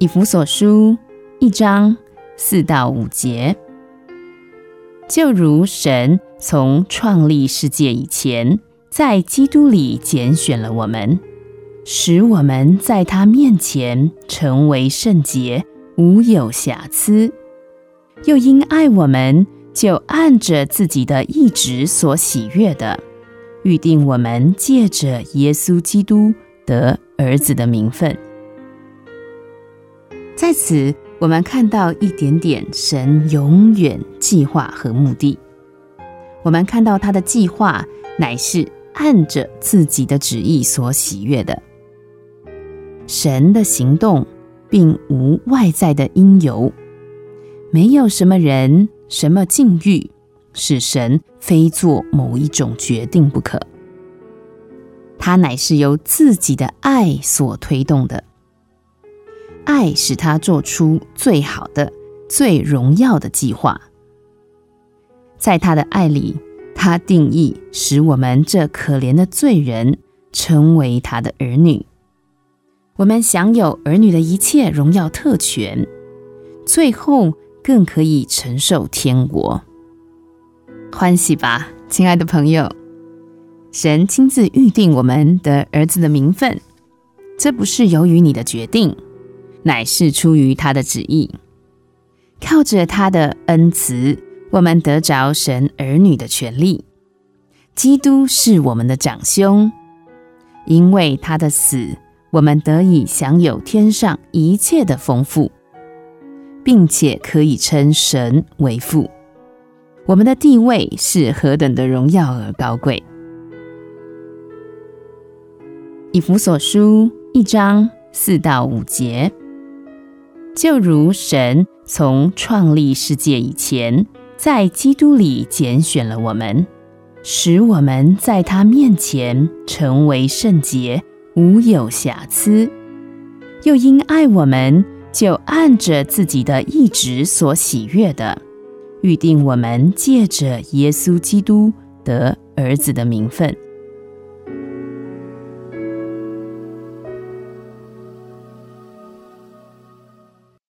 以弗所书一章四到五节，就如神从创立世界以前，在基督里拣选了我们，使我们在他面前成为圣洁，无有瑕疵；又因爱我们，就按着自己的意志所喜悦的，预定我们借着耶稣基督得儿子的名分。在此，我们看到一点点神永远计划和目的。我们看到他的计划乃是按着自己的旨意所喜悦的。神的行动并无外在的因由，没有什么人、什么境遇使神非做某一种决定不可。他乃是由自己的爱所推动的。爱使他做出最好的、最荣耀的计划。在他的爱里，他定义使我们这可怜的罪人成为他的儿女。我们享有儿女的一切荣耀特权，最后更可以承受天国。欢喜吧，亲爱的朋友！神亲自预定我们的儿子的名分，这不是由于你的决定。乃是出于他的旨意，靠着他的恩慈，我们得着神儿女的权利。基督是我们的长兄，因为他的死，我们得以享有天上一切的丰富，并且可以称神为父。我们的地位是何等的荣耀而高贵！以弗所书一章四到五节。就如神从创立世界以前，在基督里拣选了我们，使我们在他面前成为圣洁，无有瑕疵；又因爱我们，就按着自己的意志所喜悦的，预定我们借着耶稣基督得儿子的名分。